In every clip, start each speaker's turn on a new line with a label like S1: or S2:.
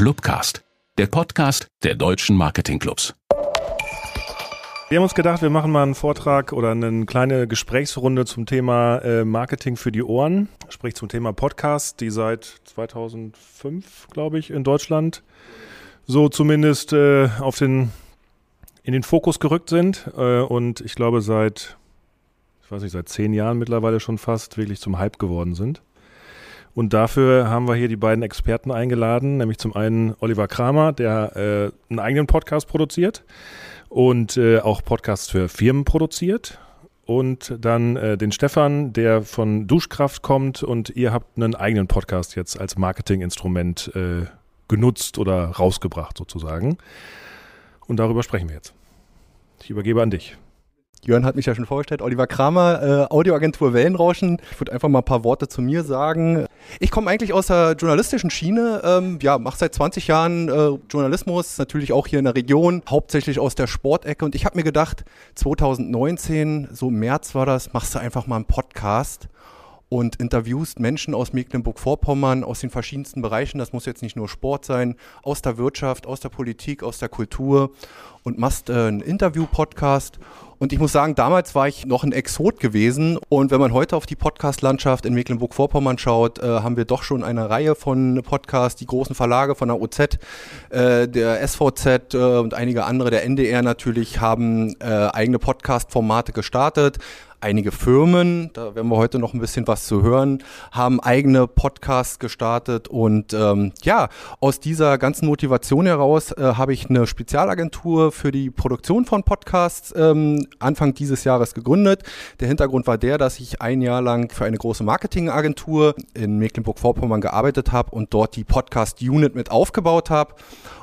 S1: Clubcast, der Podcast der deutschen Marketingclubs.
S2: Wir haben uns gedacht, wir machen mal einen Vortrag oder eine kleine Gesprächsrunde zum Thema äh, Marketing für die Ohren, sprich zum Thema Podcast, die seit 2005, glaube ich, in Deutschland so zumindest äh, auf den in den Fokus gerückt sind äh, und ich glaube seit ich weiß nicht seit zehn Jahren mittlerweile schon fast wirklich zum Hype geworden sind. Und dafür haben wir hier die beiden Experten eingeladen, nämlich zum einen Oliver Kramer, der äh, einen eigenen Podcast produziert und äh, auch Podcasts für Firmen produziert. Und dann äh, den Stefan, der von Duschkraft kommt und ihr habt einen eigenen Podcast jetzt als Marketinginstrument äh, genutzt oder rausgebracht sozusagen. Und darüber sprechen wir jetzt. Ich übergebe an dich.
S3: Jörn hat mich ja schon vorgestellt, Oliver Kramer, äh, Audioagentur Wellenrauschen. Ich würde einfach mal ein paar Worte zu mir sagen. Ich komme eigentlich aus der journalistischen Schiene, ähm, ja, mache seit 20 Jahren äh, Journalismus, natürlich auch hier in der Region, hauptsächlich aus der Sportecke. Und ich habe mir gedacht, 2019, so im März war das, machst du einfach mal einen Podcast und interviewst Menschen aus Mecklenburg-Vorpommern, aus den verschiedensten Bereichen. Das muss jetzt nicht nur Sport sein, aus der Wirtschaft, aus der Politik, aus der Kultur und machst äh, einen Interview-Podcast. Und ich muss sagen, damals war ich noch ein Exot gewesen. Und wenn man heute auf die Podcast-Landschaft in Mecklenburg-Vorpommern schaut, äh, haben wir doch schon eine Reihe von Podcasts, die großen Verlage von der OZ, äh, der SVZ äh, und einige andere, der NDR natürlich, haben äh, eigene Podcast-Formate gestartet. Einige Firmen, da werden wir heute noch ein bisschen was zu hören, haben eigene Podcasts gestartet. Und ähm, ja, aus dieser ganzen Motivation heraus äh, habe ich eine Spezialagentur für die Produktion von Podcasts ähm, Anfang dieses Jahres gegründet. Der Hintergrund war der, dass ich ein Jahr lang für eine große Marketingagentur in Mecklenburg-Vorpommern gearbeitet habe und dort die Podcast-Unit mit aufgebaut habe.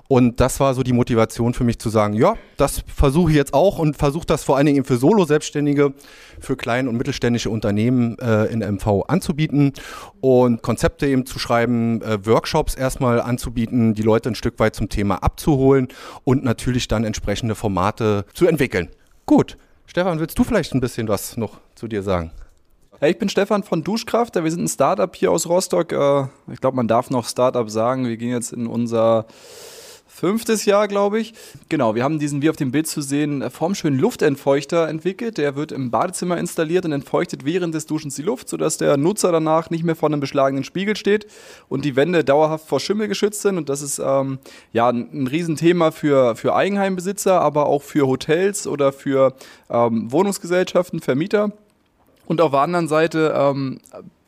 S3: Und das war so die Motivation für mich zu sagen, ja, das versuche ich jetzt auch und versuche das vor allen Dingen für Solo-Selbstständige, für kleine und mittelständische Unternehmen äh, in MV anzubieten und Konzepte eben zu schreiben, äh, Workshops erstmal anzubieten, die Leute ein Stück weit zum Thema abzuholen und natürlich dann entsprechende Formate zu entwickeln. Gut, Stefan, willst du vielleicht ein bisschen was noch zu dir sagen?
S4: Hey, ich bin Stefan von Duschkraft. Wir sind ein Startup hier aus Rostock. Äh, ich glaube, man darf noch Startup sagen. Wir gehen jetzt in unser fünftes Jahr, glaube ich. Genau, wir haben diesen, wie auf dem Bild zu sehen, formschönen Luftentfeuchter entwickelt. Der wird im Badezimmer installiert und entfeuchtet während des Duschens die Luft, sodass der Nutzer danach nicht mehr vor einem beschlagenen Spiegel steht und die Wände dauerhaft vor Schimmel geschützt sind. Und das ist ähm, ja ein Riesenthema für, für Eigenheimbesitzer, aber auch für Hotels oder für ähm, Wohnungsgesellschaften, Vermieter. Und auf der anderen Seite ähm,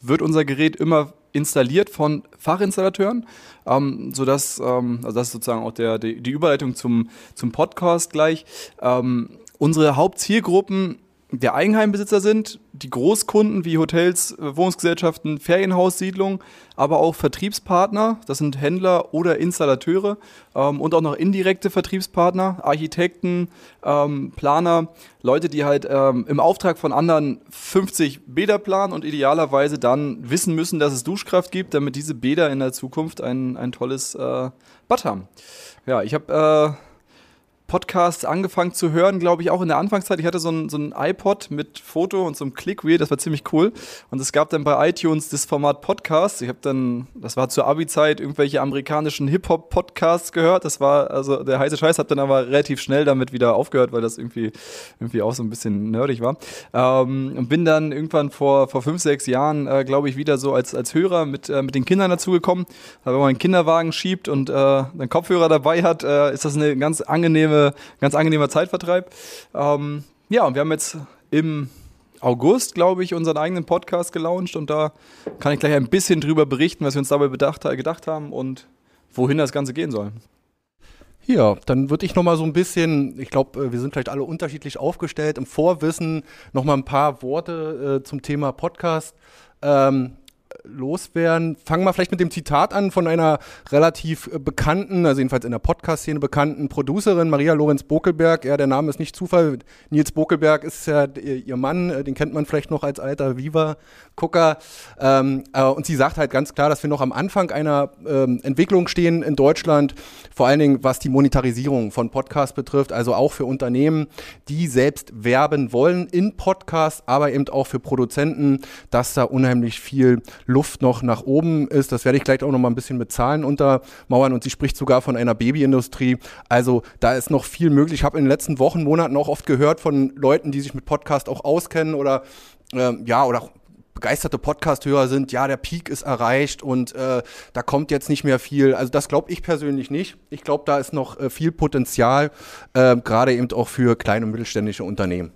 S4: wird unser Gerät immer installiert von Fachinstallateuren, ähm, sodass, ähm, also das ist sozusagen auch der, die, die Überleitung zum, zum Podcast gleich. Ähm, unsere Hauptzielgruppen der Eigenheimbesitzer sind, die Großkunden wie Hotels, äh, Wohnungsgesellschaften, Ferienhaussiedlungen, aber auch Vertriebspartner, das sind Händler oder Installateure ähm, und auch noch indirekte Vertriebspartner, Architekten, ähm, Planer, Leute, die halt ähm, im Auftrag von anderen 50 Bäder planen und idealerweise dann wissen müssen, dass es Duschkraft gibt, damit diese Bäder in der Zukunft ein, ein tolles äh, Bad haben. Ja, ich habe... Äh, Podcasts angefangen zu hören, glaube ich, auch in der Anfangszeit. Ich hatte so ein, so ein iPod mit Foto und so einem Clickwheel, das war ziemlich cool. Und es gab dann bei iTunes das Format Podcast. Ich habe dann, das war zur Abi-Zeit, irgendwelche amerikanischen Hip-Hop-Podcasts gehört. Das war also der heiße Scheiß, habe dann aber relativ schnell damit wieder aufgehört, weil das irgendwie, irgendwie auch so ein bisschen nerdig war. Ähm, und bin dann irgendwann vor, vor fünf, sechs Jahren, äh, glaube ich, wieder so als, als Hörer mit, äh, mit den Kindern dazugekommen. Wenn man einen Kinderwagen schiebt und äh, einen Kopfhörer dabei hat, äh, ist das eine ganz angenehme ganz angenehmer Zeitvertreib. Ähm, ja, und wir haben jetzt im August, glaube ich, unseren eigenen Podcast gelauncht und da kann ich gleich ein bisschen drüber berichten, was wir uns dabei bedacht, gedacht haben und wohin das Ganze gehen soll.
S3: Ja, dann würde ich nochmal so ein bisschen, ich glaube, äh, wir sind vielleicht alle unterschiedlich aufgestellt, im Vorwissen nochmal ein paar Worte äh, zum Thema Podcast. Ähm, loswerden. Fangen wir vielleicht mit dem Zitat an von einer relativ äh, bekannten, also jedenfalls in der Podcast-Szene bekannten Producerin, Maria Lorenz Bokelberg. Ja, der Name ist nicht Zufall. Nils Bokelberg ist ja ihr Mann, äh, den kennt man vielleicht noch als alter Viva-Gucker. Ähm, äh, und sie sagt halt ganz klar, dass wir noch am Anfang einer ähm, Entwicklung stehen in Deutschland, vor allen Dingen was die Monetarisierung von Podcasts betrifft, also auch für Unternehmen, die selbst werben wollen in Podcasts, aber eben auch für Produzenten, dass da unheimlich viel Luft Luft noch nach oben ist. Das werde ich gleich auch noch mal ein bisschen mit Zahlen untermauern. Und sie spricht sogar von einer Babyindustrie. Also da ist noch viel möglich. Ich habe in den letzten Wochen, Monaten auch oft gehört von Leuten, die sich mit Podcast auch auskennen oder ähm, ja, oder begeisterte Podcast-Hörer sind, ja, der Peak ist erreicht und äh, da kommt jetzt nicht mehr viel. Also das glaube ich persönlich nicht. Ich glaube, da ist noch äh, viel Potenzial, äh, gerade eben auch für kleine und mittelständische Unternehmen.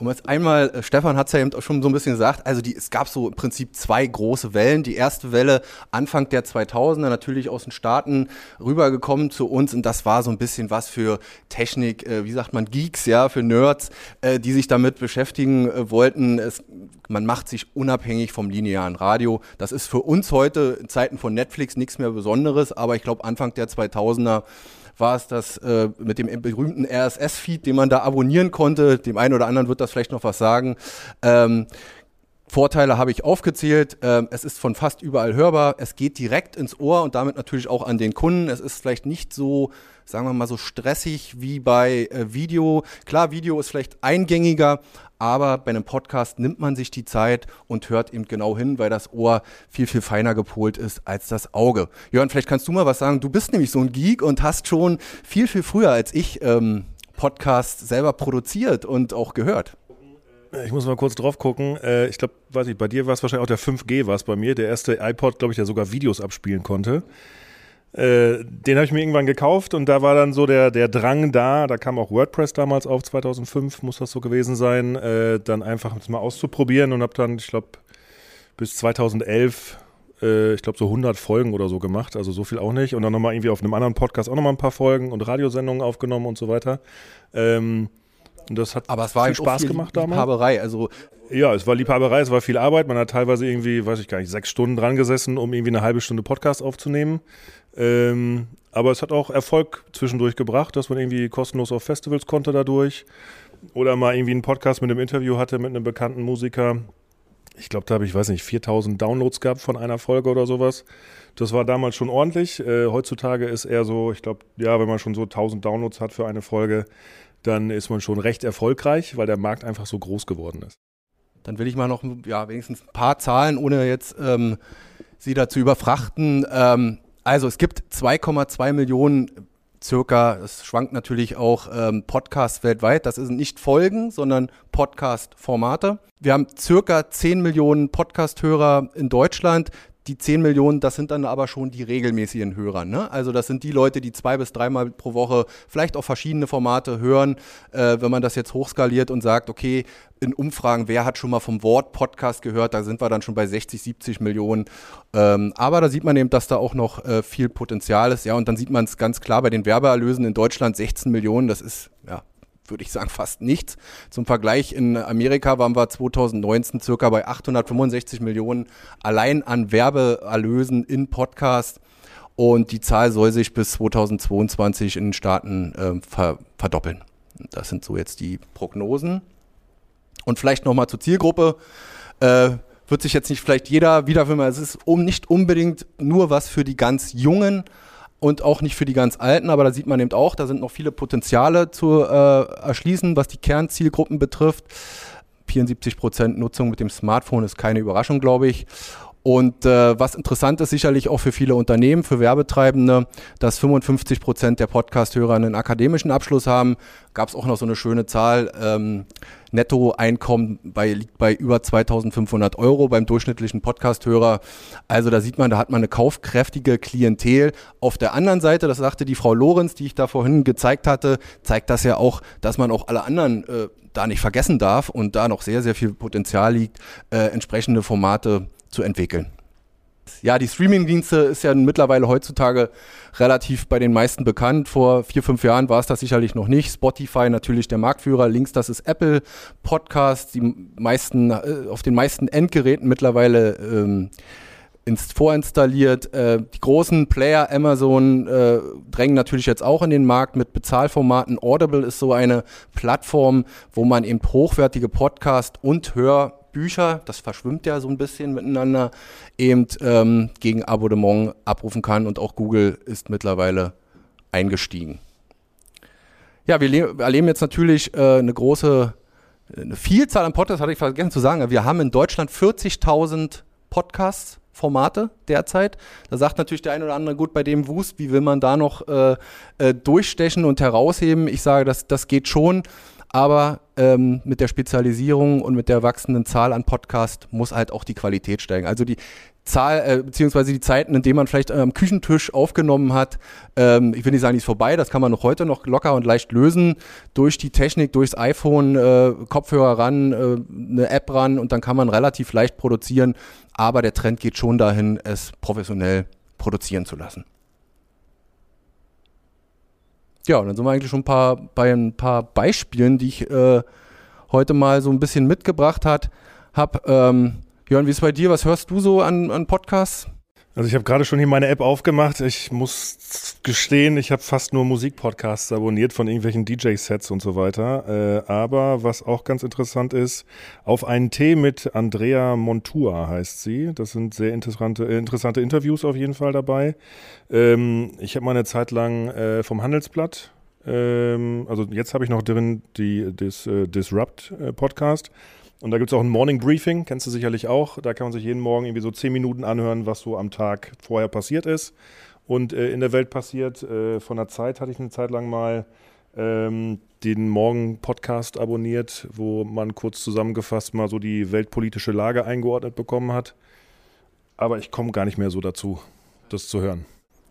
S3: Um jetzt einmal, äh, Stefan hat es ja eben auch schon so ein bisschen gesagt, also die, es gab so im Prinzip zwei große Wellen. Die erste Welle Anfang der 2000er, natürlich aus den Staaten rübergekommen zu uns und das war so ein bisschen was für Technik, äh, wie sagt man, Geeks, ja, für Nerds, äh, die sich damit beschäftigen äh, wollten. Es, man macht sich unabhängig vom linearen Radio. Das ist für uns heute in Zeiten von Netflix nichts mehr Besonderes, aber ich glaube Anfang der 2000er war es das äh, mit dem berühmten RSS-Feed, den man da abonnieren konnte. Dem einen oder anderen wird das vielleicht noch was sagen. Ähm, Vorteile habe ich aufgezählt. Ähm, es ist von fast überall hörbar. Es geht direkt ins Ohr und damit natürlich auch an den Kunden. Es ist vielleicht nicht so, sagen wir mal, so stressig wie bei äh, Video. Klar, Video ist vielleicht eingängiger, aber bei einem Podcast nimmt man sich die Zeit und hört eben genau hin, weil das Ohr viel, viel feiner gepolt ist als das Auge. Jörn, vielleicht kannst du mal was sagen. Du bist nämlich so ein Geek und hast schon viel, viel früher als ich ähm, Podcasts selber produziert und auch gehört.
S2: Ich muss mal kurz drauf gucken. Äh, ich glaube, weiß ich, bei dir war es wahrscheinlich auch der 5G war es bei mir. Der erste iPod, glaube ich, der sogar Videos abspielen konnte. Äh, den habe ich mir irgendwann gekauft und da war dann so der, der Drang da, da kam auch WordPress damals auf, 2005 muss das so gewesen sein, äh, dann einfach mal auszuprobieren und habe dann, ich glaube, bis 2011, äh, ich glaube, so 100 Folgen oder so gemacht, also so viel auch nicht und dann nochmal irgendwie auf einem anderen Podcast auch nochmal ein paar Folgen und Radiosendungen aufgenommen und so weiter. Ähm, und das hat
S3: Aber es war
S2: viel Spaß
S3: viel
S2: gemacht damals.
S3: Liebhaberei. Also
S2: Ja, es war Liebhaberei, es war viel Arbeit. Man hat teilweise irgendwie, weiß ich gar nicht, sechs Stunden dran gesessen, um irgendwie eine halbe Stunde Podcast aufzunehmen. Ähm, aber es hat auch Erfolg zwischendurch gebracht, dass man irgendwie kostenlos auf Festivals konnte dadurch. Oder mal irgendwie einen Podcast mit einem Interview hatte mit einem bekannten Musiker. Ich glaube, da habe ich, weiß nicht, 4000 Downloads gehabt von einer Folge oder sowas. Das war damals schon ordentlich. Äh, heutzutage ist eher so, ich glaube, ja, wenn man schon so 1000 Downloads hat für eine Folge, dann ist man schon recht erfolgreich, weil der Markt einfach so groß geworden ist.
S3: Dann will ich mal noch ja, wenigstens ein paar Zahlen, ohne jetzt ähm, Sie dazu überfrachten. Ähm, also es gibt 2,2 Millionen circa, es schwankt natürlich auch ähm, Podcasts weltweit. Das sind nicht Folgen, sondern Podcast-Formate. Wir haben circa 10 Millionen Podcast-Hörer in Deutschland die 10 Millionen, das sind dann aber schon die regelmäßigen Hörer. Ne? Also das sind die Leute, die zwei bis dreimal pro Woche vielleicht auch verschiedene Formate hören. Äh, wenn man das jetzt hochskaliert und sagt, okay, in Umfragen, wer hat schon mal vom Wort Podcast gehört, da sind wir dann schon bei 60, 70 Millionen. Ähm, aber da sieht man eben, dass da auch noch äh, viel Potenzial ist. Ja, und dann sieht man es ganz klar bei den Werbeerlösen in Deutschland 16 Millionen. Das ist ja würde ich sagen, fast nichts. Zum Vergleich, in Amerika waren wir 2019 circa bei 865 Millionen allein an Werbeerlösen in Podcast. Und die Zahl soll sich bis 2022 in den Staaten äh, ver verdoppeln. Das sind so jetzt die Prognosen. Und vielleicht nochmal zur Zielgruppe. Äh, wird sich jetzt nicht vielleicht jeder wiederfinden. Es ist um, nicht unbedingt nur was für die ganz Jungen, und auch nicht für die ganz Alten, aber da sieht man eben auch, da sind noch viele Potenziale zu äh, erschließen, was die Kernzielgruppen betrifft. 74 Prozent Nutzung mit dem Smartphone ist keine Überraschung, glaube ich. Und äh, was interessant ist sicherlich auch für viele Unternehmen, für Werbetreibende, dass 55 Prozent der Podcast-Hörer einen akademischen Abschluss haben. Gab es auch noch so eine schöne Zahl. Ähm, Nettoeinkommen bei, liegt bei über 2500 Euro beim durchschnittlichen Podcast-Hörer. Also da sieht man, da hat man eine kaufkräftige Klientel. Auf der anderen Seite, das sagte die Frau Lorenz, die ich da vorhin gezeigt hatte, zeigt das ja auch, dass man auch alle anderen äh, da nicht vergessen darf und da noch sehr, sehr viel Potenzial liegt, äh, entsprechende Formate zu entwickeln. Ja, die Streaming-Dienste ist ja mittlerweile heutzutage relativ bei den meisten bekannt. Vor vier, fünf Jahren war es das sicherlich noch nicht. Spotify natürlich der Marktführer. Links, das ist Apple Podcast. Die meisten, äh, auf den meisten Endgeräten mittlerweile ähm, ins, vorinstalliert. Äh, die großen Player, Amazon, äh, drängen natürlich jetzt auch in den Markt mit Bezahlformaten. Audible ist so eine Plattform, wo man eben hochwertige Podcast und Hör Bücher, das verschwimmt ja so ein bisschen miteinander, eben ähm, gegen Abonnement abrufen kann und auch Google ist mittlerweile eingestiegen. Ja, wir erleben jetzt natürlich äh, eine große, eine Vielzahl an Podcasts, hatte ich vergessen zu sagen. Wir haben in Deutschland 40.000 Podcasts Formate derzeit. Da sagt natürlich der eine oder andere, gut, bei dem Wust, wie will man da noch äh, äh, durchstechen und herausheben? Ich sage, das, das geht schon, aber ähm, mit der Spezialisierung und mit der wachsenden Zahl an Podcasts muss halt auch die Qualität steigen. Also die Zahl, äh, beziehungsweise die Zeiten, in denen man vielleicht am Küchentisch aufgenommen hat, ähm, ich will nicht sagen, die ist vorbei, das kann man noch heute noch locker und leicht lösen, durch die Technik, durchs iPhone, äh, Kopfhörer ran, äh, eine App ran und dann kann man relativ leicht produzieren, aber der Trend geht schon dahin, es professionell produzieren zu lassen. Ja, und dann sind wir eigentlich schon ein paar, bei ein paar Beispielen, die ich äh, heute mal so ein bisschen mitgebracht habe. Ähm, Jörn, wie ist es bei dir? Was hörst du so an, an Podcasts?
S2: Also ich habe gerade schon hier meine App aufgemacht. Ich muss gestehen, ich habe fast nur Musikpodcasts abonniert von irgendwelchen DJ-Sets und so weiter. Äh, aber was auch ganz interessant ist, auf einen Tee mit Andrea Montua heißt sie. Das sind sehr interessante, äh, interessante Interviews auf jeden Fall dabei. Ähm, ich habe mal eine Zeit lang äh, vom Handelsblatt ähm, also jetzt habe ich noch drin die, das äh, Disrupt äh, Podcast. Und da gibt es auch ein Morning Briefing, kennst du sicherlich auch. Da kann man sich jeden Morgen irgendwie so zehn Minuten anhören, was so am Tag vorher passiert ist und äh, in der Welt passiert. Äh, von der Zeit hatte ich eine Zeit lang mal ähm, den Morgen-Podcast abonniert, wo man kurz zusammengefasst mal so die weltpolitische Lage eingeordnet bekommen hat. Aber ich komme gar nicht mehr so dazu, das zu hören.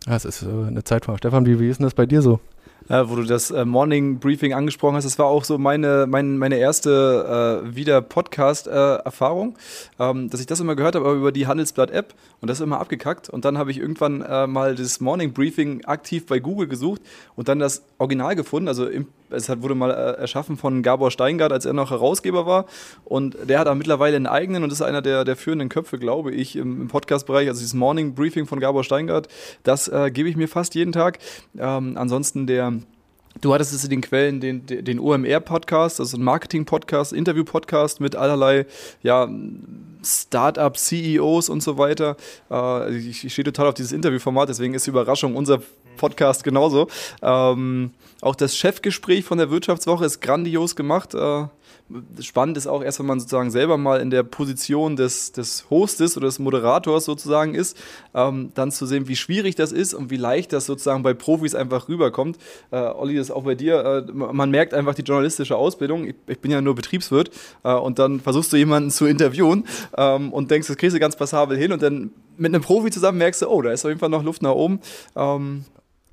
S3: Das ist äh, eine Zeit von Stefan, wie, wie ist denn das bei dir so?
S4: Äh, wo du das äh, Morning Briefing angesprochen hast. Das war auch so meine, mein, meine erste äh, wieder Podcast-Erfahrung, ähm, dass ich das immer gehört habe, über die Handelsblatt-App und das immer abgekackt. Und dann habe ich irgendwann äh, mal das Morning Briefing aktiv bei Google gesucht und dann das Original gefunden. Also im, es wurde mal äh, erschaffen von Gabor Steingart, als er noch Herausgeber war. Und der hat auch mittlerweile einen eigenen und ist einer der, der führenden Köpfe, glaube ich, im, im Podcast-Bereich. Also dieses Morning Briefing von Gabor Steingart, das äh, gebe ich mir fast jeden Tag. Ähm, ansonsten der Du hattest es in den Quellen den, den OMR-Podcast, also ein Marketing-Podcast, Interview-Podcast mit allerlei ja, Start-up-CEOs und so weiter. Äh, ich, ich stehe total auf dieses Interviewformat, deswegen ist die Überraschung unser Podcast genauso. Ähm, auch das Chefgespräch von der Wirtschaftswoche ist grandios gemacht. Äh, spannend ist auch erst, wenn man sozusagen selber mal in der Position des, des Hostes oder des Moderators sozusagen ist, ähm, dann zu sehen, wie schwierig das ist und wie leicht das sozusagen bei Profis einfach rüberkommt. Äh, Olli, das ist auch bei dir. Äh, man merkt einfach die journalistische Ausbildung. Ich, ich bin ja nur Betriebswirt äh, und dann versuchst du jemanden zu interviewen ähm, und denkst, das kriegst du ganz passabel hin und dann mit einem Profi zusammen merkst du, oh, da ist auf jeden Fall noch Luft nach oben. Ähm,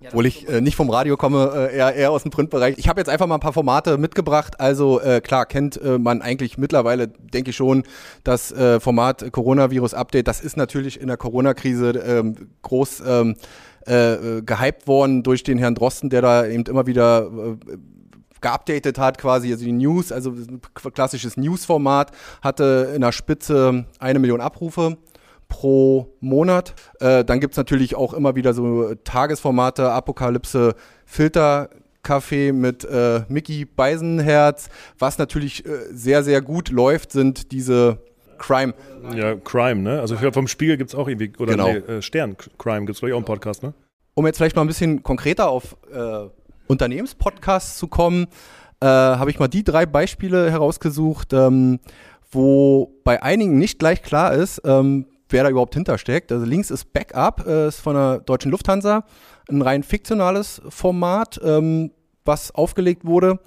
S3: obwohl ich äh, nicht vom Radio komme, äh, eher, eher aus dem Printbereich. Ich habe jetzt einfach mal ein paar Formate mitgebracht. Also äh, klar, kennt äh, man eigentlich mittlerweile, denke ich schon, das äh, Format Coronavirus Update. Das ist natürlich in der Corona-Krise ähm, groß ähm, äh, gehypt worden durch den Herrn Drosten, der da eben immer wieder geupdatet hat, quasi, also die News, also ein klassisches News-Format, hatte in der Spitze eine Million Abrufe pro Monat. Äh, dann gibt es natürlich auch immer wieder so Tagesformate, Apokalypse, Filter. Kaffee mit äh, Mickey Beisenherz. Was natürlich äh, sehr, sehr gut läuft, sind diese Crime.
S2: Ja, Crime, ne? Also vom Spiegel gibt es auch irgendwie, oder genau. nee, äh, Stern Crime gibt es vielleicht auch einen Podcast, ne?
S3: Um jetzt vielleicht mal ein bisschen konkreter auf äh, Unternehmenspodcasts zu kommen, äh, habe ich mal die drei Beispiele herausgesucht, ähm, wo bei einigen nicht gleich klar ist, ähm, wer da überhaupt hintersteckt. Also links ist Backup, äh, ist von der deutschen Lufthansa, ein rein fiktionales Format, ähm, was aufgelegt wurde.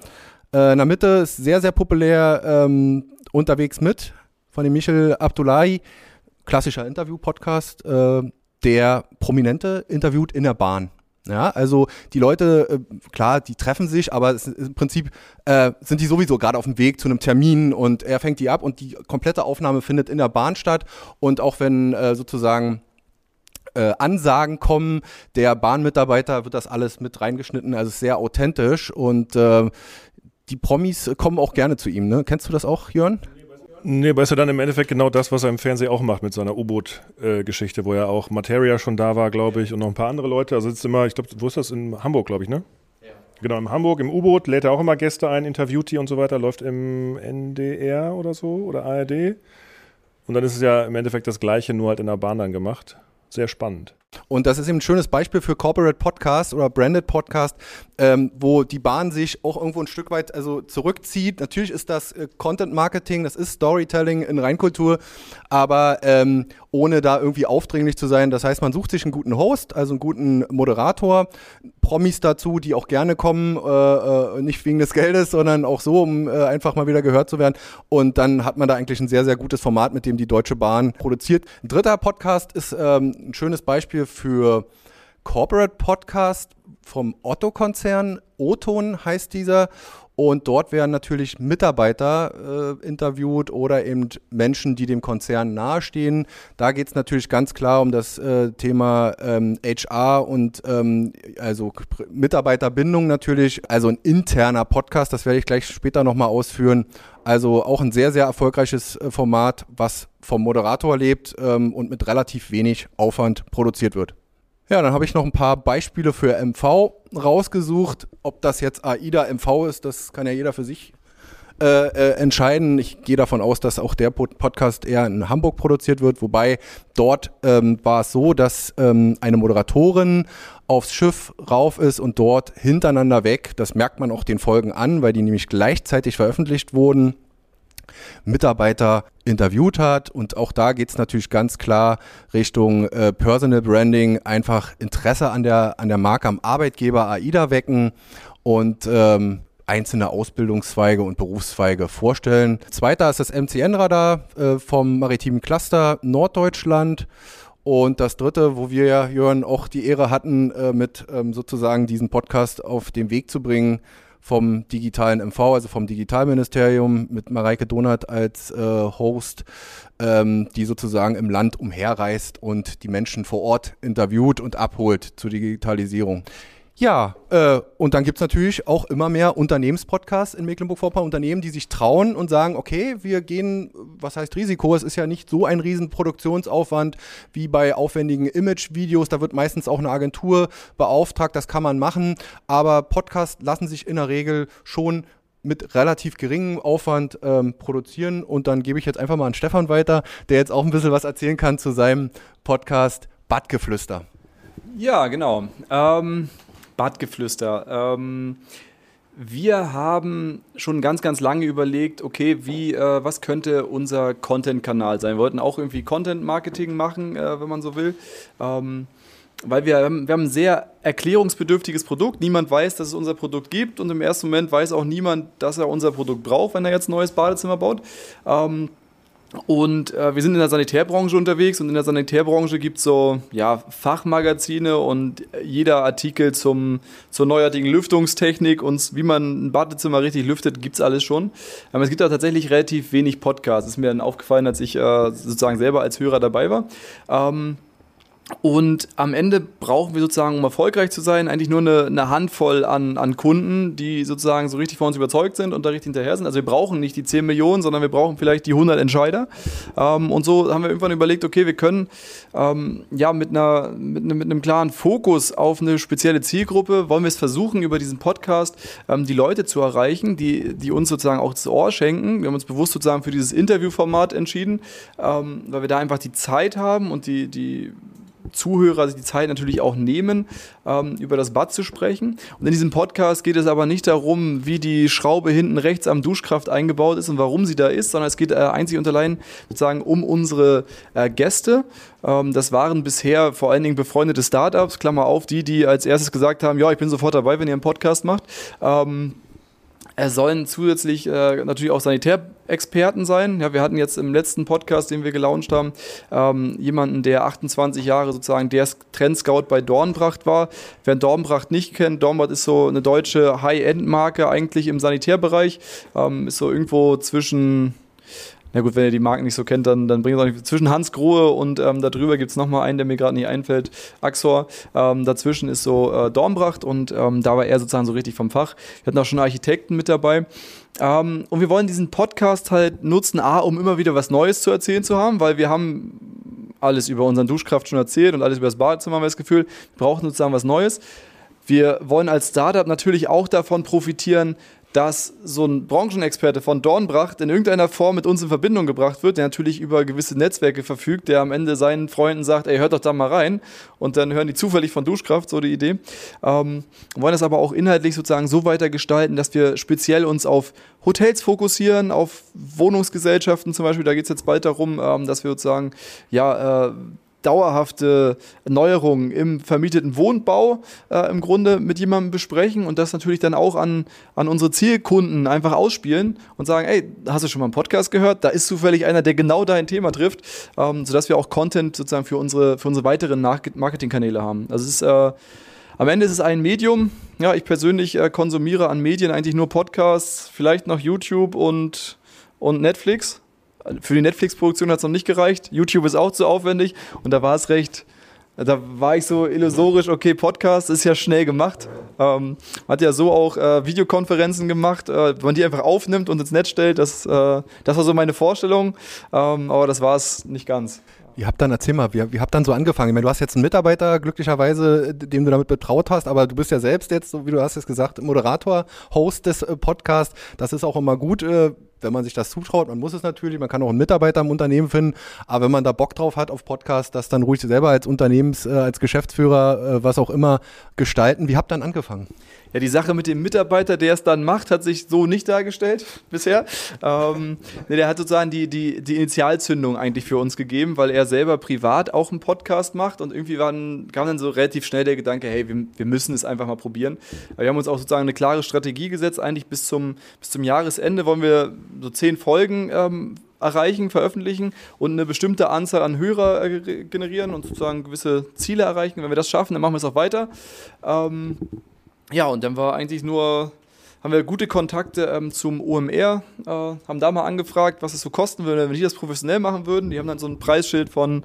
S3: Äh, in der Mitte ist sehr, sehr populär ähm, unterwegs mit von dem Michel Abdullahi, klassischer Interview-Podcast, äh, der Prominente interviewt in der Bahn. Ja, also die Leute, äh, klar, die treffen sich, aber im Prinzip äh, sind die sowieso gerade auf dem Weg zu einem Termin und er fängt die ab und die komplette Aufnahme findet in der Bahn statt. Und auch wenn äh, sozusagen äh, Ansagen kommen, der Bahnmitarbeiter wird das alles mit reingeschnitten, also sehr authentisch und äh, die Promis kommen auch gerne zu ihm. Ne? Kennst du das auch, Jörn?
S2: Nee, aber ist ja dann im Endeffekt genau das, was er im Fernsehen auch macht mit seiner U-Boot-Geschichte, wo ja auch Materia schon da war, glaube ich, und noch ein paar andere Leute. Also sitzt immer, ich glaube, wo ist das? In Hamburg, glaube ich, ne? Ja. Genau, in Hamburg, im U-Boot, lädt er auch immer Gäste ein, interviewt die und so weiter, läuft im NDR oder so oder ARD. Und dann ist es ja im Endeffekt das Gleiche, nur halt in der Bahn dann gemacht. Sehr spannend.
S3: Und das ist eben ein schönes Beispiel für Corporate Podcast oder Branded Podcast, ähm, wo die Bahn sich auch irgendwo ein Stück weit also zurückzieht. Natürlich ist das äh, Content Marketing, das ist Storytelling in Reinkultur, aber ähm, ohne da irgendwie aufdringlich zu sein. Das heißt, man sucht sich einen guten Host, also einen guten Moderator, Promis dazu, die auch gerne kommen, äh, äh, nicht wegen des Geldes, sondern auch so, um äh, einfach mal wieder gehört zu werden. Und dann hat man da eigentlich ein sehr, sehr gutes Format, mit dem die Deutsche Bahn produziert. Ein dritter Podcast ist ähm, ein schönes Beispiel für Corporate Podcast vom Otto-Konzern. O-Ton heißt dieser. Und dort werden natürlich Mitarbeiter äh, interviewt oder eben Menschen, die dem Konzern nahestehen. Da geht es natürlich ganz klar um das äh, Thema ähm, HR und ähm, also Mitarbeiterbindung natürlich. Also ein interner Podcast, das werde ich gleich später nochmal ausführen. Also auch ein sehr, sehr erfolgreiches äh, Format, was vom Moderator lebt ähm, und mit relativ wenig Aufwand produziert wird. Ja, dann habe ich noch ein paar Beispiele für MV rausgesucht. Ob das jetzt AIDA MV ist, das kann ja jeder für sich äh, äh, entscheiden. Ich gehe davon aus, dass auch der Podcast eher in Hamburg produziert wird, wobei dort ähm, war es so, dass ähm, eine Moderatorin aufs Schiff rauf ist und dort hintereinander weg, das merkt man auch den Folgen an, weil die nämlich gleichzeitig veröffentlicht wurden, Mitarbeiter interviewt hat. Und auch da geht es natürlich ganz klar Richtung äh, Personal Branding, einfach Interesse an der, an der Marke, am Arbeitgeber AIDA wecken und ähm, einzelne Ausbildungszweige und Berufszweige vorstellen. Zweiter ist das MCN-Radar äh, vom Maritimen Cluster Norddeutschland. Und das dritte, wo wir ja, Jörn, auch die Ehre hatten, äh, mit ähm, sozusagen diesen Podcast auf den Weg zu bringen, vom digitalen MV, also vom Digitalministerium mit Mareike Donat als äh, Host, ähm, die sozusagen im Land umherreist und die Menschen vor Ort interviewt und abholt zur Digitalisierung. Ja, äh, und dann gibt's natürlich auch immer mehr Unternehmenspodcasts in Mecklenburg-Vorpommern, Unternehmen, die sich trauen und sagen, okay, wir gehen, was heißt Risiko? Es ist ja nicht so ein riesen Produktionsaufwand wie bei aufwendigen Image-Videos. Da wird meistens auch eine Agentur beauftragt, das kann man machen. Aber Podcasts lassen sich in der Regel schon mit relativ geringem Aufwand ähm, produzieren. Und dann gebe ich jetzt einfach mal an Stefan weiter, der jetzt auch ein bisschen was erzählen kann zu seinem Podcast Badgeflüster.
S4: Ja, genau. Ähm Badgeflüster. Ähm, wir haben schon ganz, ganz lange überlegt, okay, wie, äh, was könnte unser Content-Kanal sein? Wir wollten auch irgendwie Content-Marketing machen, äh, wenn man so will. Ähm, weil wir, wir haben ein sehr erklärungsbedürftiges Produkt. Niemand weiß, dass es unser Produkt gibt und im ersten Moment weiß auch niemand, dass er unser Produkt braucht, wenn er jetzt ein neues Badezimmer baut. Ähm, und äh, wir sind in der Sanitärbranche unterwegs und in der Sanitärbranche gibt es so ja, Fachmagazine und jeder Artikel zum, zur neuartigen Lüftungstechnik und wie man ein Badezimmer richtig lüftet, gibt es alles schon. Aber es gibt auch tatsächlich relativ wenig Podcasts. Das ist mir dann aufgefallen, als ich äh, sozusagen selber als Hörer dabei war. Ähm, und am Ende brauchen wir sozusagen, um erfolgreich zu sein, eigentlich nur eine, eine, Handvoll an, an Kunden, die sozusagen so richtig von uns überzeugt sind und da richtig hinterher sind. Also wir brauchen nicht die 10 Millionen, sondern wir brauchen vielleicht die 100 Entscheider. Ähm, und so haben wir irgendwann überlegt, okay, wir können ähm, ja mit, einer, mit, mit, einem klaren Fokus auf eine spezielle Zielgruppe, wollen wir es versuchen, über diesen Podcast ähm, die Leute zu erreichen, die, die uns sozusagen auch das Ohr schenken. Wir haben uns bewusst sozusagen für dieses Interviewformat entschieden, ähm, weil wir da einfach die Zeit haben und die, die Zuhörer sich die Zeit natürlich auch nehmen, ähm, über das Bad zu sprechen. Und in diesem Podcast geht es aber nicht darum, wie die Schraube hinten rechts am Duschkraft eingebaut ist und warum sie da ist, sondern es geht äh, einzig und allein sozusagen um unsere äh, Gäste. Ähm, das waren bisher vor allen Dingen befreundete Startups, Klammer auf, die, die als erstes gesagt haben, ja, ich bin sofort dabei, wenn ihr einen Podcast macht. Ähm, es sollen zusätzlich äh, natürlich auch Sanitärexperten sein. Ja, wir hatten jetzt im letzten Podcast, den wir gelauncht haben, ähm, jemanden, der 28 Jahre sozusagen der Trendscout bei Dornbracht war. Wer Dornbracht nicht kennt, Dornbracht ist so eine deutsche High-End-Marke eigentlich im Sanitärbereich. Ähm, ist so irgendwo zwischen na gut, wenn ihr die Marken nicht so kennt, dann, dann bringt es auch nicht. Zwischen Hans Grohe und ähm, darüber gibt es nochmal einen, der mir gerade nicht einfällt, Axor. Ähm, dazwischen ist so äh, Dornbracht und ähm, da war er sozusagen so richtig vom Fach. Wir hatten auch schon Architekten mit dabei. Ähm, und wir wollen diesen Podcast halt nutzen, A, um immer wieder was Neues zu erzählen zu haben, weil wir haben alles über unseren Duschkraft schon erzählt und alles über das Badezimmer haben wir das Gefühl, wir brauchen sozusagen was Neues. Wir wollen als Startup natürlich auch davon profitieren, dass so ein Branchenexperte von Dornbracht in irgendeiner Form mit uns in Verbindung gebracht wird, der natürlich über gewisse Netzwerke verfügt, der am Ende seinen Freunden sagt, ey, hört doch da mal rein. Und dann hören die zufällig von Duschkraft, so die Idee. Ähm, wollen das aber auch inhaltlich sozusagen so weiter gestalten, dass wir speziell uns auf Hotels fokussieren, auf Wohnungsgesellschaften zum Beispiel. Da geht es jetzt bald darum, ähm, dass wir sozusagen, ja, äh, dauerhafte Neuerungen im vermieteten Wohnbau äh, im Grunde mit jemandem besprechen und das natürlich dann auch an, an unsere Zielkunden einfach ausspielen und sagen, ey, hast du schon mal einen Podcast gehört? Da ist zufällig einer, der genau dein Thema trifft, ähm, sodass wir auch Content sozusagen für unsere, für unsere weiteren Marketingkanäle haben. Also es ist äh, am Ende ist es ein Medium. Ja, ich persönlich äh, konsumiere an Medien eigentlich nur Podcasts, vielleicht noch YouTube und, und Netflix für die Netflix-Produktion hat es noch nicht gereicht. YouTube ist auch zu aufwendig und da war es recht. Da war ich so illusorisch, okay, Podcast ist ja schnell gemacht. Ähm, hat ja so auch äh, Videokonferenzen gemacht, äh, man die einfach aufnimmt und ins Netz stellt. Das, äh, das war so meine Vorstellung, ähm, aber das war es nicht ganz.
S3: Ihr habt dann, erzähl mal, wie, wie habt dann so angefangen? Ich meine, du hast jetzt einen Mitarbeiter, glücklicherweise, dem du damit betraut hast, aber du bist ja selbst jetzt, so wie du hast es gesagt, Moderator, Host des äh, Podcasts. Das ist auch immer gut, äh, wenn man sich das zutraut, man muss es natürlich, man kann auch einen Mitarbeiter im Unternehmen finden, aber wenn man da Bock drauf hat auf Podcast, das dann ruhig selber als Unternehmens-, äh, als Geschäftsführer, äh, was auch immer gestalten. Wie habt ihr dann angefangen?
S4: Ja, die Sache mit dem Mitarbeiter, der es dann macht, hat sich so nicht dargestellt bisher. Ähm, nee, der hat sozusagen die, die, die Initialzündung eigentlich für uns gegeben, weil er selber privat auch einen Podcast macht und irgendwie waren, kam dann so relativ schnell der Gedanke, hey, wir, wir müssen es einfach mal probieren. Wir haben uns auch sozusagen eine klare Strategie gesetzt, eigentlich bis zum, bis zum Jahresende wollen wir so zehn Folgen ähm, erreichen, veröffentlichen und eine bestimmte Anzahl an Hörer äh, generieren und sozusagen gewisse Ziele erreichen. Wenn wir das schaffen, dann machen wir es auch weiter. Ähm, ja, und dann war eigentlich nur, haben wir gute Kontakte ähm, zum OMR, äh, haben da mal angefragt, was es so kosten würde, wenn die das professionell machen würden. Die haben dann so ein Preisschild von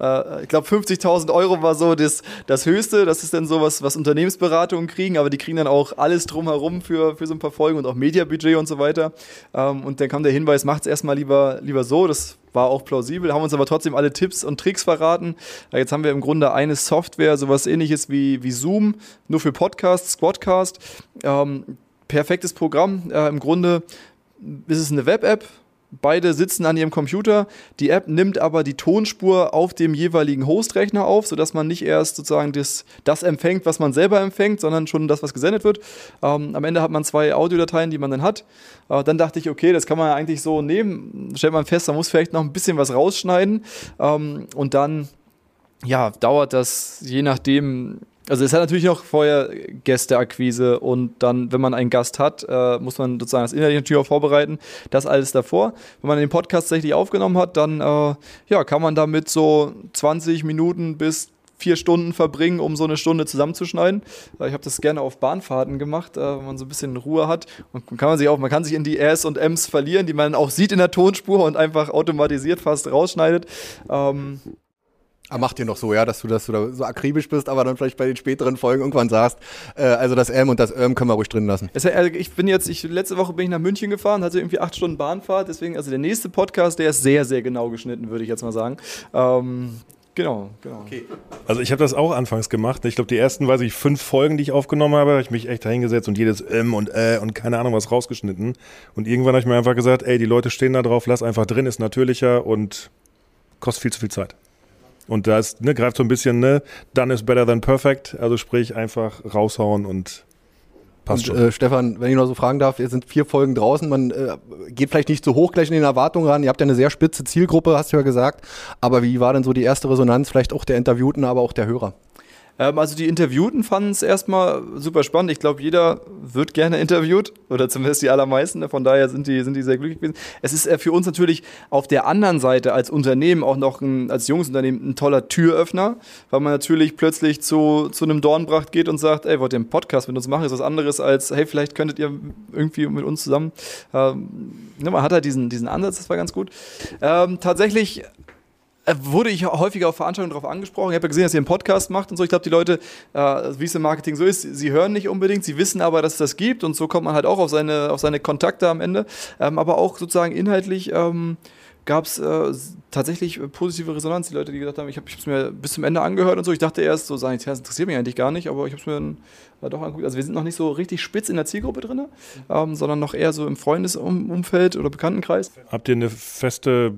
S4: äh, ich glaube 50.000 Euro war so das, das Höchste. Das ist dann sowas, was Unternehmensberatungen kriegen, aber die kriegen dann auch alles drumherum für, für so ein paar Folgen und auch Mediabudget und so weiter. Ähm, und dann kam der Hinweis, macht es erstmal lieber, lieber so. Das war auch plausibel, haben uns aber trotzdem alle Tipps und Tricks verraten. Jetzt haben wir im Grunde eine Software, sowas ähnliches wie, wie Zoom, nur für Podcasts, Squadcast. Ähm, perfektes Programm. Äh, Im Grunde ist es eine Web-App, Beide sitzen an ihrem Computer. Die App nimmt aber die Tonspur auf dem jeweiligen Hostrechner auf, sodass man nicht erst sozusagen das, das empfängt, was man selber empfängt, sondern schon das, was gesendet wird. Ähm, am Ende hat man zwei Audiodateien, die man dann hat. Äh, dann dachte ich, okay, das kann man eigentlich so nehmen. Stellt man fest, man muss vielleicht noch ein bisschen was rausschneiden. Ähm, und dann ja, dauert das je nachdem also es hat natürlich noch vorher Gästeakquise und dann, wenn man einen Gast hat, äh, muss man sozusagen das Inhalt natürlich auch vorbereiten. Das alles davor. Wenn man den Podcast tatsächlich aufgenommen hat, dann äh, ja, kann man damit so 20 Minuten bis vier Stunden verbringen, um so eine Stunde zusammenzuschneiden. Ich habe das gerne auf Bahnfahrten gemacht, äh, wenn man so ein bisschen Ruhe hat. Und kann man sich auch, man kann sich in die Rs und Ms verlieren, die man auch sieht in der Tonspur und einfach automatisiert fast rausschneidet. Ähm,
S3: ah, macht ihr noch so, ja, dass du, dass du da so akribisch bist, aber dann vielleicht bei den späteren Folgen irgendwann sagst, äh, also das M und das Öm können wir ruhig drin lassen.
S4: Es, also ich bin jetzt, ich, letzte Woche bin ich nach München gefahren, hatte irgendwie acht Stunden Bahnfahrt, deswegen, also der nächste Podcast, der ist sehr, sehr genau geschnitten, würde ich jetzt mal sagen. Ähm, Genau, genau. Okay.
S2: Also ich habe das auch anfangs gemacht. Ich glaube, die ersten, weiß ich, fünf Folgen, die ich aufgenommen habe, habe ich mich echt dahingesetzt und jedes M und Äh und keine Ahnung was rausgeschnitten. Und irgendwann habe ich mir einfach gesagt, ey, die Leute stehen da drauf, lass einfach drin, ist natürlicher und kostet viel zu viel Zeit. Und da ist, ne, greift so ein bisschen, ne, done is better than perfect. Also sprich, einfach raushauen und passt
S3: und, schon. Äh, Stefan, wenn ich noch so fragen darf, ihr sind vier Folgen draußen, man äh, geht vielleicht nicht so hoch gleich in den Erwartungen ran. Ihr habt ja eine sehr spitze Zielgruppe, hast du ja gesagt. Aber wie war denn so die erste Resonanz, vielleicht auch der Interviewten, aber auch der Hörer?
S4: Ähm, also die Interviewten fanden es erstmal super spannend. Ich glaube, jeder wird gerne interviewt oder zumindest die allermeisten. Von daher sind die, sind die sehr glücklich gewesen. Es ist äh, für uns natürlich auf der anderen Seite als Unternehmen auch noch ein, als junges Unternehmen ein toller Türöffner, weil man natürlich plötzlich zu, zu einem Dornbracht geht und sagt, ey, wollt ihr einen Podcast mit uns machen? Ist was anderes als, hey, vielleicht könntet ihr irgendwie mit uns zusammen. Ähm, ne, man hat halt diesen, diesen Ansatz, das war ganz gut. Ähm, tatsächlich wurde ich häufiger auf Veranstaltungen darauf angesprochen. Ich habe ja gesehen, dass ihr einen Podcast macht und so. Ich glaube, die Leute, äh, wie es im Marketing so ist, sie hören nicht unbedingt, sie wissen aber, dass es das gibt und so kommt man halt auch auf seine, auf seine Kontakte am Ende. Ähm, aber auch sozusagen inhaltlich ähm, gab es äh, tatsächlich positive Resonanz. Die Leute, die gesagt haben, ich habe es mir bis zum Ende angehört und so. Ich dachte erst, so Sanitär, das interessiert mich eigentlich gar nicht, aber ich habe es mir dann äh, doch angeguckt. Also wir sind noch nicht so richtig spitz in der Zielgruppe drin, ähm, sondern noch eher so im Freundesumfeld oder Bekanntenkreis.
S2: Habt ihr eine feste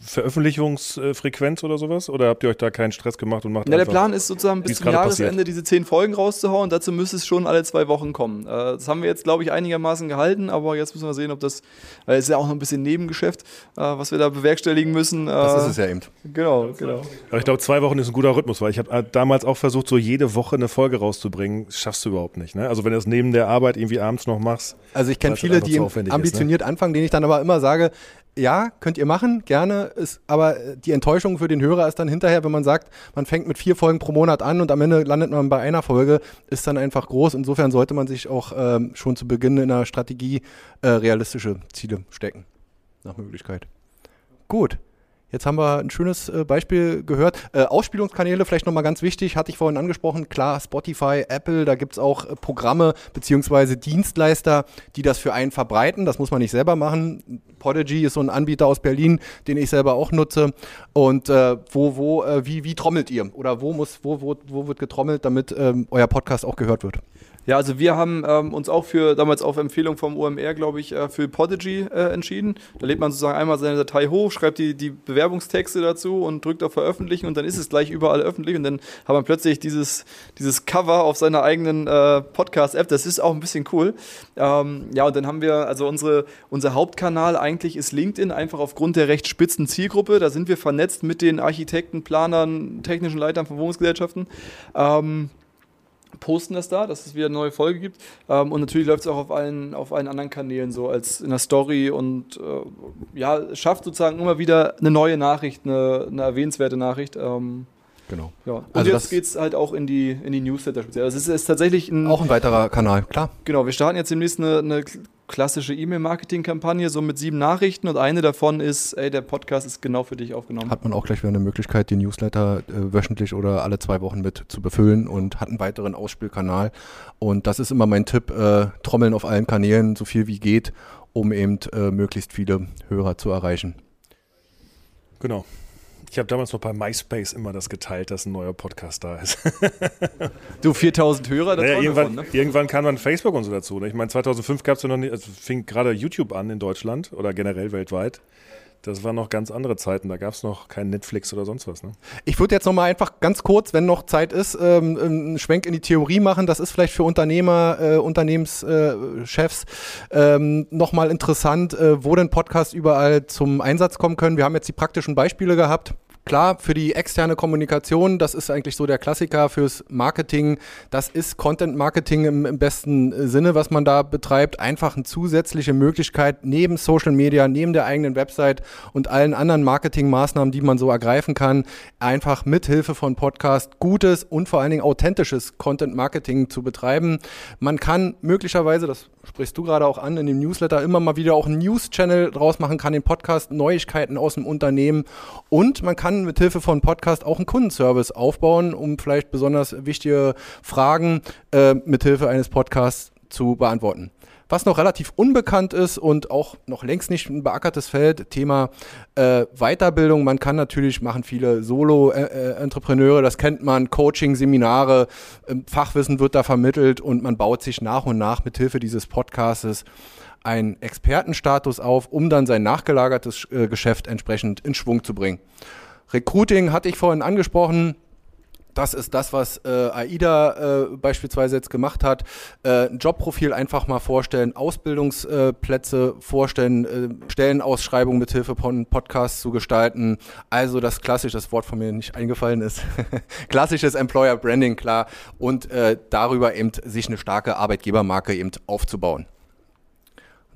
S2: Veröffentlichungsfrequenz oder sowas? Oder habt ihr euch da keinen Stress gemacht und macht
S4: ja, Der Plan ist sozusagen bis zum Jahresende
S2: passiert?
S4: diese zehn Folgen rauszuhauen. Dazu müsste es schon alle zwei Wochen kommen. Äh, das haben wir jetzt, glaube ich, einigermaßen gehalten, aber jetzt müssen wir sehen, ob das, weil es ist ja auch noch ein bisschen Nebengeschäft, äh, was wir da bewerkstelligen müssen.
S3: Das ist es ja eben.
S4: Genau, genau.
S2: Aber ich glaube, zwei Wochen ist ein guter Rhythmus, weil ich habe damals auch versucht, so jede Woche eine Folge rauszubringen. Das schaffst du überhaupt nicht. Ne? Also wenn du das neben der Arbeit irgendwie abends noch machst.
S3: Also ich kenne viele,
S2: einfach
S3: die
S2: aufwendig ist,
S3: ambitioniert anfangen, denen ich dann aber immer sage, ja, könnt ihr machen, gerne, ist, aber äh, die Enttäuschung für den Hörer ist dann hinterher, wenn man sagt, man fängt mit vier Folgen pro Monat an und am Ende landet man bei einer Folge, ist dann einfach groß. Insofern sollte man sich auch ähm, schon zu Beginn in der Strategie äh, realistische Ziele stecken, nach Möglichkeit. Gut. Jetzt haben wir ein schönes äh, Beispiel gehört. Äh, Ausspielungskanäle, vielleicht nochmal ganz wichtig, hatte ich vorhin angesprochen. Klar, Spotify, Apple, da gibt es auch äh, Programme beziehungsweise Dienstleister, die das für einen verbreiten. Das muss man nicht selber machen. Podigy ist so ein Anbieter aus Berlin, den ich selber auch nutze. Und äh, wo, wo, äh, wie, wie trommelt ihr? Oder wo muss, wo, wo, wo wird getrommelt, damit ähm, euer Podcast auch gehört wird?
S4: Ja, also wir haben ähm, uns auch für, damals auf Empfehlung vom OMR, glaube ich, äh, für Podigy äh, entschieden. Da lädt man sozusagen einmal seine Datei hoch, schreibt die, die Bewerbungstexte dazu und drückt auf Veröffentlichen und dann ist es gleich überall öffentlich und dann hat man plötzlich dieses, dieses Cover auf seiner eigenen äh, Podcast-App. Das ist auch ein bisschen cool. Ähm, ja, und dann haben wir, also unsere, unser Hauptkanal eigentlich ist LinkedIn, einfach aufgrund der recht spitzen Zielgruppe. Da sind wir vernetzt mit den Architekten, Planern, technischen Leitern von Wohnungsgesellschaften. Ähm, posten das da, dass es wieder eine neue Folge gibt. Ähm, und natürlich läuft es auch auf allen, auf allen anderen Kanälen so als in der Story und äh, ja, schafft sozusagen immer wieder eine neue Nachricht, eine, eine erwähnenswerte Nachricht. Ähm,
S3: Genau.
S4: ja. Und
S3: Also
S4: jetzt geht es halt auch in die, in die Newsletter speziell. Also es ist, ist tatsächlich ein.
S3: Auch ein weiterer Kanal, klar.
S4: Genau, wir starten jetzt demnächst eine, eine klassische E-Mail-Marketing-Kampagne, so mit sieben Nachrichten und eine davon ist, ey, der Podcast ist genau für dich aufgenommen.
S3: Hat man auch gleich wieder eine Möglichkeit, die Newsletter äh, wöchentlich oder alle zwei Wochen mit zu befüllen und hat einen weiteren Ausspielkanal. Und das ist immer mein Tipp, äh, trommeln auf allen Kanälen, so viel wie geht, um eben äh, möglichst viele Hörer zu erreichen.
S2: Genau. Ich habe damals noch bei MySpace immer das geteilt, dass ein neuer Podcast da ist.
S4: Du, 4000 Hörer,
S2: Naja, irgendwann,
S4: ne?
S2: irgendwann kam dann Facebook und so dazu. Ne? Ich meine, 2005 gab es ja noch nicht, also fing gerade YouTube an in Deutschland oder generell weltweit. Das waren noch ganz andere Zeiten. Da gab es noch kein Netflix oder sonst was. Ne?
S3: Ich würde jetzt noch mal einfach ganz kurz, wenn noch Zeit ist, ähm, einen Schwenk in die Theorie machen. Das ist vielleicht für Unternehmer, äh, Unternehmenschefs äh, ähm, noch mal interessant, äh, wo denn Podcasts überall zum Einsatz kommen können. Wir haben jetzt die praktischen Beispiele gehabt. Klar, für die externe Kommunikation, das ist eigentlich so der Klassiker fürs Marketing. Das ist Content Marketing im, im besten äh, Sinne, was man da betreibt. Einfach eine zusätzliche Möglichkeit neben Social Media, neben der eigenen Website und allen anderen Marketingmaßnahmen, die man so ergreifen kann, einfach mithilfe von Podcast gutes und vor allen Dingen authentisches Content Marketing zu betreiben. Man kann möglicherweise, das sprichst du gerade auch an, in dem Newsletter immer mal wieder auch einen News-Channel draus machen, kann den Podcast Neuigkeiten aus dem Unternehmen und man kann mit Hilfe von Podcast auch einen Kundenservice aufbauen, um vielleicht besonders wichtige Fragen äh, mit Hilfe eines Podcasts zu beantworten. Was noch relativ unbekannt ist und auch noch längst nicht ein beackertes Feld, Thema äh, Weiterbildung. Man kann natürlich, machen viele Solo-Entrepreneure, das kennt man, Coaching, Seminare, ähm, Fachwissen wird da vermittelt und man baut sich nach und nach mit Hilfe dieses Podcastes einen Expertenstatus auf, um dann sein nachgelagertes äh, Geschäft entsprechend in Schwung zu bringen. Recruiting hatte ich vorhin angesprochen. Das ist das, was äh, AIDA äh, beispielsweise jetzt gemacht hat. Äh, ein Jobprofil einfach mal vorstellen, Ausbildungsplätze vorstellen, äh, Stellenausschreibungen mit Hilfe von Podcasts zu gestalten. Also das klassische, das Wort von mir nicht eingefallen ist, klassisches Employer Branding, klar. Und äh, darüber eben sich eine starke Arbeitgebermarke eben aufzubauen.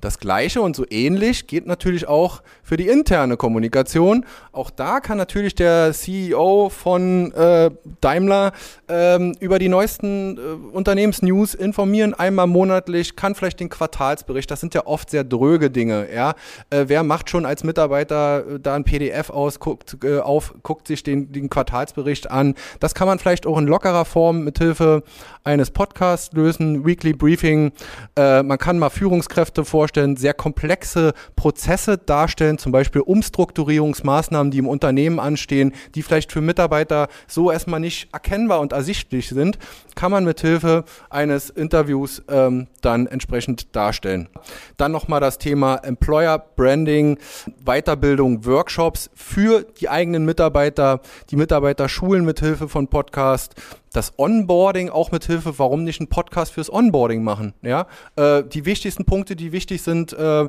S3: Das gleiche und so ähnlich geht natürlich auch für die interne Kommunikation. Auch da kann natürlich der CEO von äh, Daimler ähm, über die neuesten äh, Unternehmensnews informieren, einmal monatlich, kann vielleicht den Quartalsbericht, das sind ja oft sehr dröge Dinge. Ja? Äh, wer macht schon als Mitarbeiter äh, da ein PDF aus, guckt, äh, auf, guckt sich den, den Quartalsbericht an. Das kann man vielleicht auch in lockerer Form mithilfe eines Podcasts lösen, Weekly Briefing. Äh, man kann mal Führungskräfte vorstellen, vorstellen, sehr komplexe Prozesse darstellen, zum Beispiel Umstrukturierungsmaßnahmen, die im Unternehmen anstehen, die vielleicht für Mitarbeiter so erstmal nicht erkennbar und ersichtlich sind, kann man mithilfe eines Interviews ähm, dann entsprechend darstellen. Dann nochmal das Thema Employer Branding, Weiterbildung, Workshops für die eigenen Mitarbeiter, die Mitarbeiter schulen mithilfe von Podcast, das Onboarding auch mit Hilfe, warum nicht einen Podcast fürs Onboarding machen? Ja, äh, die wichtigsten Punkte, die wichtig sind, äh,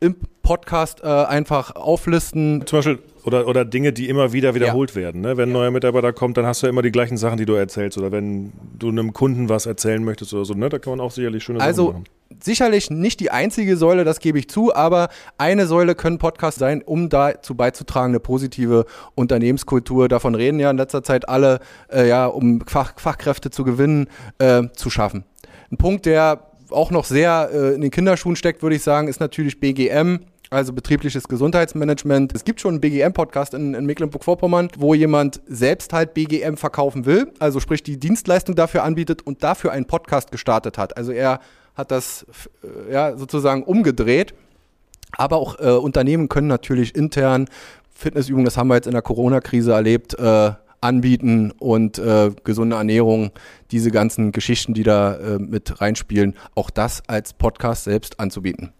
S3: im Podcast äh, einfach auflisten.
S2: Zum Beispiel, oder, oder Dinge, die immer wieder wiederholt ja. werden. Ne? Wenn ein neuer Mitarbeiter kommt, dann hast du ja immer die gleichen Sachen, die du erzählst. Oder wenn du einem Kunden was erzählen möchtest oder so, ne? da kann man auch sicherlich schöne
S3: also,
S2: Sachen machen.
S3: Sicherlich nicht die einzige Säule, das gebe ich zu, aber eine Säule können Podcasts sein, um dazu beizutragen, eine positive Unternehmenskultur, davon reden ja in letzter Zeit alle, äh, ja, um Fach, Fachkräfte zu gewinnen, äh, zu schaffen. Ein Punkt, der auch noch sehr äh, in den Kinderschuhen steckt, würde ich sagen, ist natürlich BGM also betriebliches Gesundheitsmanagement. Es gibt schon einen BGM-Podcast in, in Mecklenburg-Vorpommern, wo jemand selbst halt BGM verkaufen will, also sprich die Dienstleistung dafür anbietet und dafür einen Podcast gestartet hat. Also er hat das äh, ja, sozusagen umgedreht. Aber auch äh, Unternehmen können natürlich intern Fitnessübungen, das haben wir jetzt in der Corona-Krise erlebt, äh, anbieten und äh, gesunde Ernährung, diese ganzen Geschichten, die da äh, mit reinspielen, auch das als Podcast selbst anzubieten.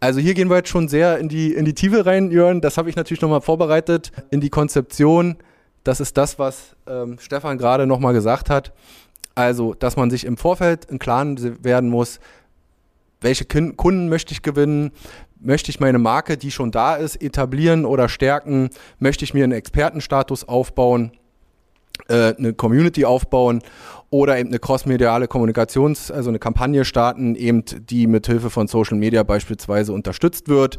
S3: Also hier gehen wir jetzt schon sehr in die, in die Tiefe rein, Jörn. Das habe ich natürlich nochmal vorbereitet in die Konzeption. Das ist das, was ähm, Stefan gerade nochmal gesagt hat. Also, dass man sich im Vorfeld im Klaren werden muss, welche Kunden möchte ich gewinnen, möchte ich meine Marke, die schon da ist, etablieren oder stärken, möchte ich mir einen Expertenstatus aufbauen äh, eine Community aufbauen oder eben eine crossmediale Kommunikations-, also eine Kampagne starten, eben die mit Hilfe von Social Media beispielsweise unterstützt wird.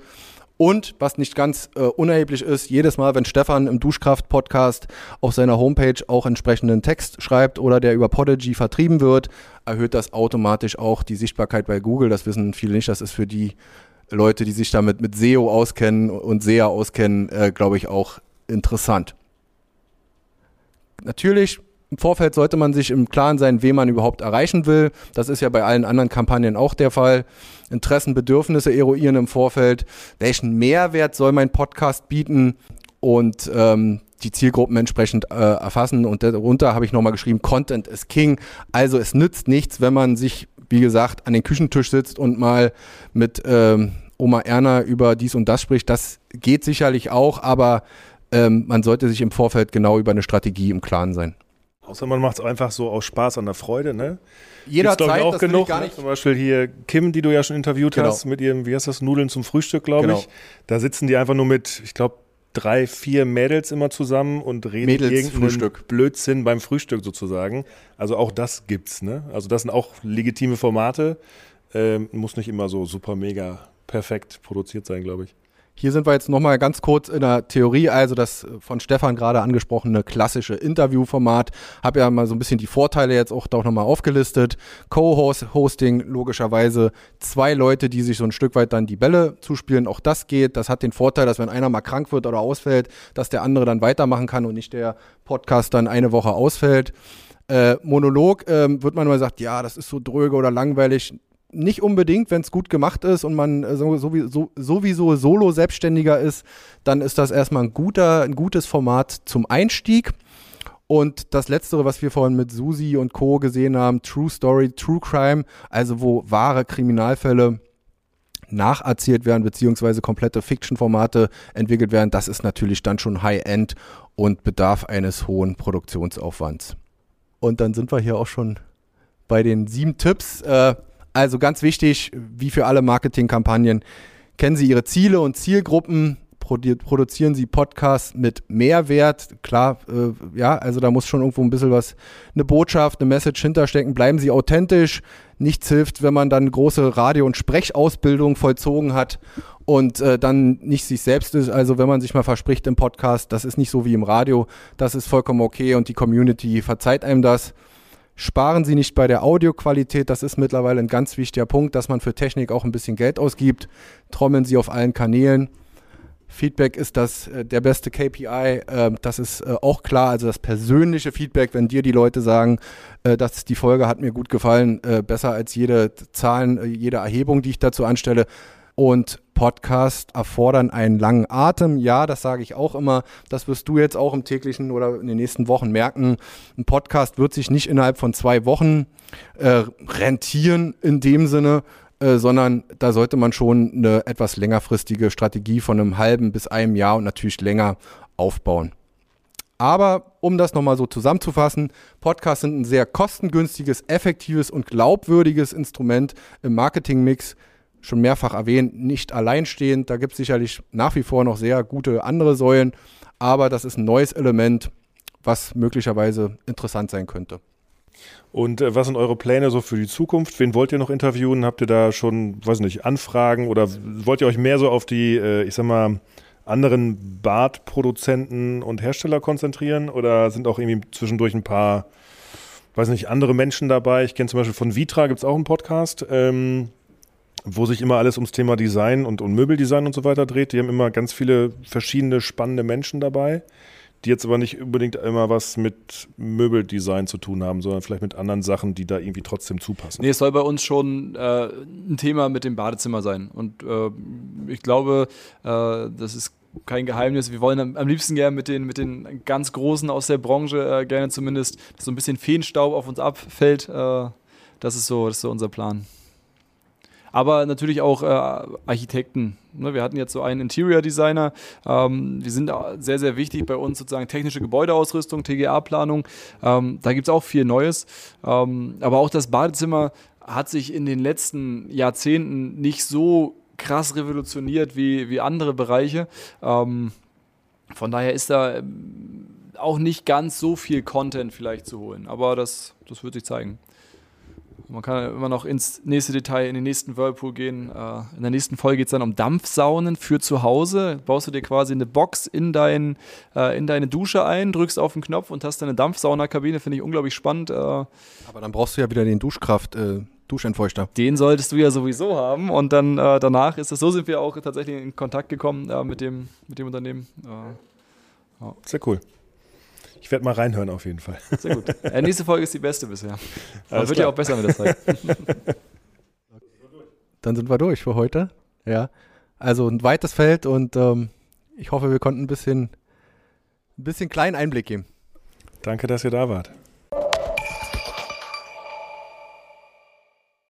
S3: Und was nicht ganz äh, unerheblich ist, jedes Mal, wenn Stefan im Duschkraft-Podcast auf seiner Homepage auch entsprechenden Text schreibt oder der über Podigy vertrieben wird, erhöht das automatisch auch die Sichtbarkeit bei Google. Das wissen viele nicht. Das ist für die Leute, die sich damit mit SEO auskennen und SEA auskennen, äh, glaube ich, auch interessant natürlich im Vorfeld sollte man sich im Klaren sein, wen man überhaupt erreichen will. Das ist ja bei allen anderen Kampagnen auch der Fall. Interessen, Bedürfnisse eruieren im Vorfeld. Welchen Mehrwert soll mein Podcast bieten? Und ähm, die Zielgruppen entsprechend äh, erfassen. Und darunter habe ich nochmal geschrieben, Content is King. Also es nützt nichts, wenn man sich, wie gesagt, an den Küchentisch sitzt und mal mit ähm, Oma Erna über dies und das spricht. Das geht sicherlich auch, aber ähm, man sollte sich im Vorfeld genau über eine Strategie im Klaren sein.
S2: Außer man macht es einfach so aus Spaß an der Freude, ne?
S3: Jederzeit,
S2: auch genug. Ne? Zum Beispiel hier Kim, die du ja schon interviewt genau. hast, mit ihrem, wie heißt das, Nudeln zum Frühstück, glaube genau. ich. Da sitzen die einfach nur mit, ich glaube, drei, vier Mädels immer zusammen und reden
S3: Mädels irgendeinen
S2: Frühstück. Blödsinn beim Frühstück sozusagen. Also auch das gibt's, ne? Also das sind auch legitime Formate. Ähm, muss nicht immer so super mega perfekt produziert sein, glaube ich.
S3: Hier sind wir jetzt nochmal ganz kurz in der Theorie, also das von Stefan gerade angesprochene klassische Interviewformat. Habe ja mal so ein bisschen die Vorteile jetzt auch doch nochmal aufgelistet. Co-Hosting, logischerweise zwei Leute, die sich so ein Stück weit dann die Bälle zuspielen. Auch das geht. Das hat den Vorteil, dass wenn einer mal krank wird oder ausfällt, dass der andere dann weitermachen kann und nicht der Podcast dann eine Woche ausfällt. Äh, Monolog ähm, wird man mal sagt, ja, das ist so dröge oder langweilig nicht unbedingt, wenn es gut gemacht ist und man äh, sowieso, sowieso Solo-Selbstständiger ist, dann ist das erstmal ein, guter, ein gutes Format zum Einstieg. Und das Letztere, was wir vorhin mit Susi und Co. gesehen haben, True Story, True Crime, also wo wahre Kriminalfälle nacherzählt werden, beziehungsweise komplette Fiction-Formate entwickelt werden, das ist natürlich dann schon High-End und bedarf eines hohen Produktionsaufwands. Und dann sind wir hier auch schon bei den sieben Tipps. Äh, also ganz wichtig, wie für alle Marketingkampagnen, kennen Sie Ihre Ziele und Zielgruppen, produzieren Sie Podcasts mit Mehrwert. Klar, äh, ja, also da muss schon irgendwo ein bisschen was, eine Botschaft, eine Message hinterstecken. Bleiben Sie authentisch. Nichts hilft, wenn man dann große Radio- und Sprechausbildung vollzogen hat und äh, dann nicht sich selbst ist. Also wenn man sich mal verspricht im Podcast, das ist nicht so wie im Radio, das ist vollkommen okay und die Community verzeiht einem das. Sparen Sie nicht bei der Audioqualität, das ist mittlerweile ein ganz wichtiger Punkt, dass man für Technik auch ein bisschen Geld ausgibt. Trommeln Sie auf allen Kanälen. Feedback ist das äh, der beste KPI, äh, das ist äh, auch klar, also das persönliche Feedback, wenn dir die Leute sagen, äh, dass die Folge hat mir gut gefallen, äh, besser als jede Zahlen, äh, jede Erhebung, die ich dazu anstelle. Und Podcasts erfordern einen langen Atem. Ja, das sage ich auch immer. Das wirst du jetzt auch im täglichen oder in den nächsten Wochen merken. Ein Podcast wird sich nicht innerhalb von zwei Wochen äh, rentieren in dem Sinne, äh, sondern da sollte man schon eine etwas längerfristige Strategie von einem halben bis einem Jahr und natürlich länger aufbauen. Aber um das nochmal so zusammenzufassen, Podcasts sind ein sehr kostengünstiges, effektives und glaubwürdiges Instrument im Marketingmix schon mehrfach erwähnt, nicht alleinstehend. Da gibt es sicherlich nach wie vor noch sehr gute andere Säulen, aber das ist ein neues Element, was möglicherweise interessant sein könnte.
S2: Und äh, was sind eure Pläne so für die Zukunft? Wen wollt ihr noch interviewen? Habt ihr da schon, weiß nicht, Anfragen oder wollt ihr euch mehr so auf die, äh, ich sag mal, anderen Bartproduzenten und Hersteller konzentrieren oder sind auch irgendwie zwischendurch ein paar, weiß nicht, andere Menschen dabei? Ich kenne zum Beispiel von Vitra gibt es auch einen Podcast. Ähm, wo sich immer alles ums Thema Design und, und Möbeldesign und so weiter dreht. Die haben immer ganz viele verschiedene spannende Menschen dabei, die jetzt aber nicht unbedingt immer was mit Möbeldesign zu tun haben, sondern vielleicht mit anderen Sachen, die da irgendwie trotzdem zupassen.
S4: Nee, es soll bei uns schon äh, ein Thema mit dem Badezimmer sein. Und äh, ich glaube, äh, das ist kein Geheimnis. Wir wollen am, liebsten gerne mit den, mit den ganz Großen aus der Branche äh, gerne zumindest, dass so ein bisschen Feenstaub auf uns abfällt. Äh, das, ist so, das ist so unser Plan aber natürlich auch äh, Architekten. Ne, wir hatten jetzt so einen Interior Designer. Ähm, die sind sehr, sehr wichtig bei uns sozusagen technische Gebäudeausrüstung, TGA-Planung. Ähm, da gibt es auch viel Neues. Ähm, aber auch das Badezimmer hat sich in den letzten Jahrzehnten nicht so krass revolutioniert wie, wie andere Bereiche. Ähm, von daher ist da ähm, auch nicht ganz so viel Content vielleicht zu holen. Aber das, das wird sich zeigen. Man kann immer noch ins nächste Detail, in den nächsten Whirlpool gehen. Äh, in der nächsten Folge geht es dann um Dampfsaunen für zu Hause. Baust du dir quasi eine Box in, dein, äh, in deine Dusche ein, drückst auf den Knopf und hast eine Dampfsaunakabine. Finde ich unglaublich spannend. Äh. Aber
S3: dann brauchst du ja wieder den Duschkraft. Duschentfeuchter.
S4: Den solltest du ja sowieso haben und dann äh, danach ist es so, sind wir auch tatsächlich in Kontakt gekommen äh, mit, dem, mit dem Unternehmen. Äh,
S2: ja. Sehr cool. Ich werde mal reinhören auf jeden Fall.
S4: Sehr gut. Äh, nächste Folge ist die beste bisher. Aber wird ja auch besser mit der Zeit.
S3: Dann sind wir durch für heute. Ja. Also ein weites Feld und ähm, ich hoffe, wir konnten ein bisschen, ein bisschen kleinen Einblick geben.
S2: Danke, dass ihr da wart.